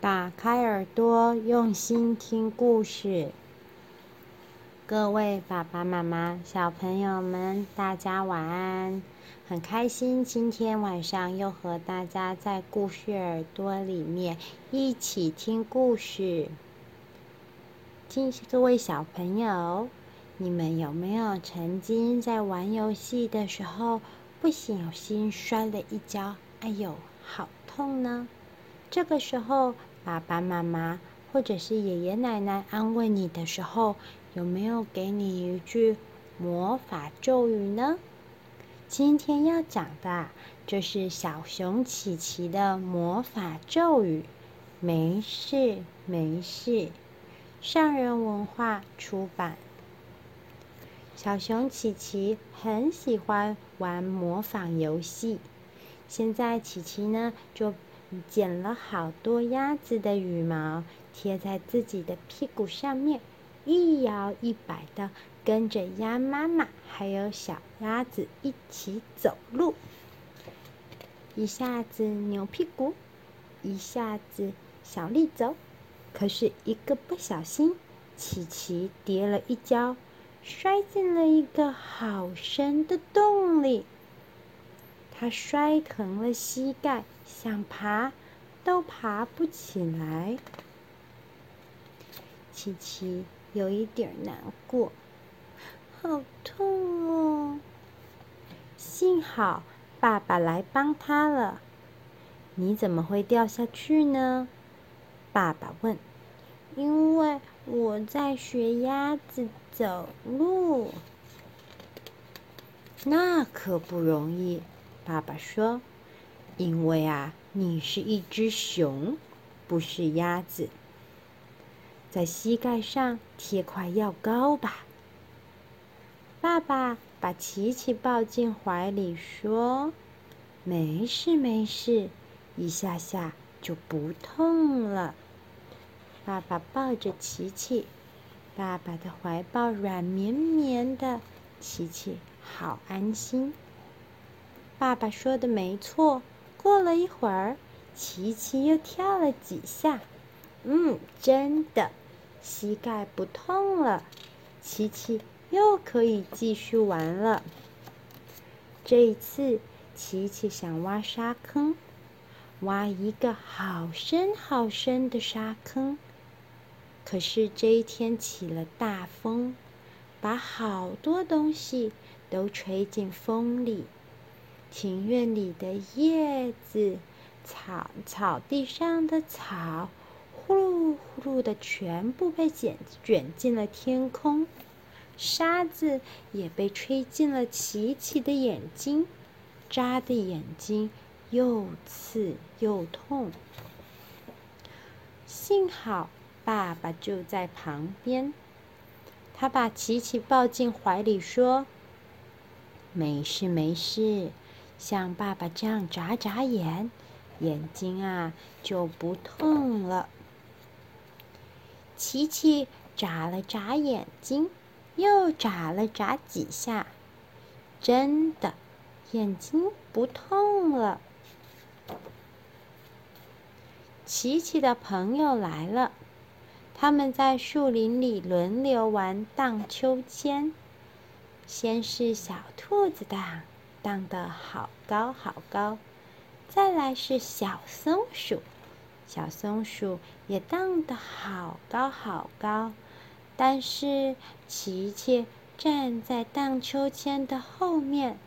打开耳朵，用心听故事。各位爸爸妈妈、小朋友们，大家晚安！很开心今天晚上又和大家在故事耳朵里面一起听故事。听，各位小朋友，你们有没有曾经在玩游戏的时候不小心摔了一跤？哎呦，好痛呢！这个时候，爸爸妈妈或者是爷爷奶奶安慰你的时候，有没有给你一句魔法咒语呢？今天要讲的就是小熊琪琪的魔法咒语。没事，没事。上人文化出版。小熊琪琪很喜欢玩模仿游戏，现在琪琪呢就。剪了好多鸭子的羽毛，贴在自己的屁股上面，一摇一摆的跟着鸭妈妈还有小鸭子一起走路。一下子扭屁股，一下子小力走，可是一个不小心，琪琪跌了一跤，摔进了一个好深的洞里。他摔疼了膝盖，想爬都爬不起来。琪琪有一点难过，好痛哦！幸好爸爸来帮他了。你怎么会掉下去呢？爸爸问。因为我在学鸭子走路。那可不容易。爸爸说：“因为啊，你是一只熊，不是鸭子。在膝盖上贴块药膏吧。”爸爸把琪琪抱进怀里，说：“没事，没事，一下下就不痛了。”爸爸抱着琪琪，爸爸的怀抱软绵绵的，琪琪好安心。爸爸说的没错，过了一会儿，琪琪又跳了几下，嗯，真的，膝盖不痛了，琪琪又可以继续玩了。这一次，琪琪想挖沙坑，挖一个好深好深的沙坑，可是这一天起了大风，把好多东西都吹进风里。庭院里的叶子、草、草地上的草，呼噜呼噜的，全部被卷卷进了天空。沙子也被吹进了琪琪的眼睛，扎的眼睛又刺又痛。幸好爸爸就在旁边，他把琪琪抱进怀里，说：“没事，没事。”像爸爸这样眨眨眼，眼睛啊就不痛了。琪琪眨了眨眼睛，又眨了眨几下，真的眼睛不痛了。琪琪的朋友来了，他们在树林里轮流玩荡秋千，先是小兔子荡。荡得好高好高，再来是小松鼠，小松鼠也荡得好高好高，但是琪琪站在荡秋千的后面，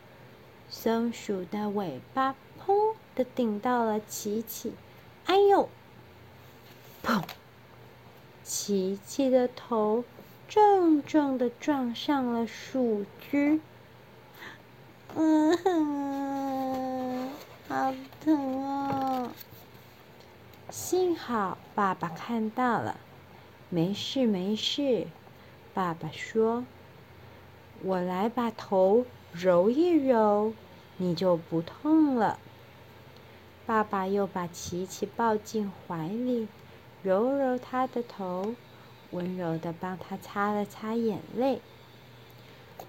松鼠的尾巴砰的顶到了琪琪，哎呦，砰！琪琪的头重重的撞上了树枝。嗯哼，好疼哦！幸好爸爸看到了，没事没事。爸爸说：“我来把头揉一揉，你就不痛了。”爸爸又把琪琪抱进怀里，揉揉他的头，温柔的帮他擦了擦眼泪。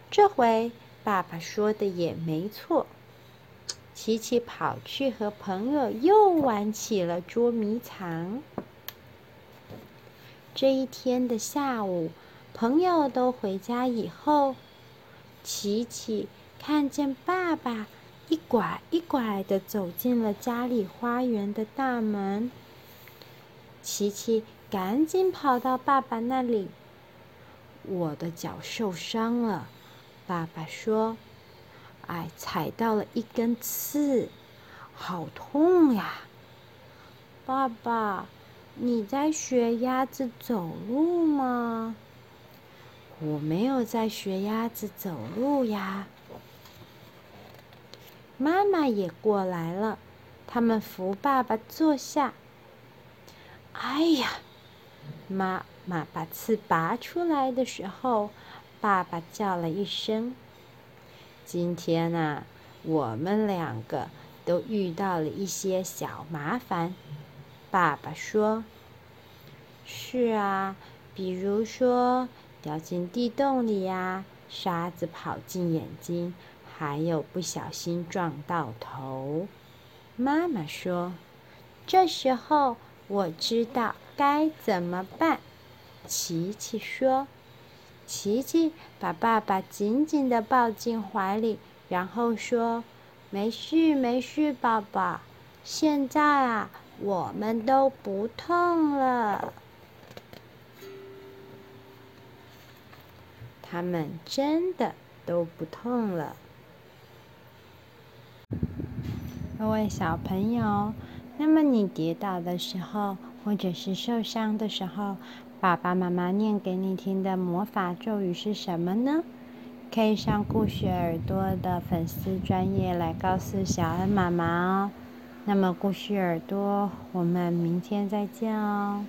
这回。爸爸说的也没错，琪琪跑去和朋友又玩起了捉迷藏。这一天的下午，朋友都回家以后，琪琪看见爸爸一拐一拐的走进了家里花园的大门。琪琪赶紧跑到爸爸那里：“我的脚受伤了。”爸爸说：“哎，踩到了一根刺，好痛呀！”爸爸，你在学鸭子走路吗？我没有在学鸭子走路呀。妈妈也过来了，他们扶爸爸坐下。哎呀，妈妈把刺拔出来的时候，爸爸叫了一声。今天啊，我们两个都遇到了一些小麻烦。爸爸说：“是啊，比如说掉进地洞里呀，沙子跑进眼睛，还有不小心撞到头。”妈妈说：“这时候我知道该怎么办。”琪琪说：“琪琪把爸爸紧紧地抱进怀里，然后说：‘没事，没事，宝宝，现在啊。’”我们都不痛了，他们真的都不痛了。各位小朋友，那么你跌倒的时候，或者是受伤的时候，爸爸妈妈念给你听的魔法咒语是什么呢？可以上故事耳朵的粉丝专业来告诉小恩妈妈哦。那么，故事耳朵，我们明天再见哦。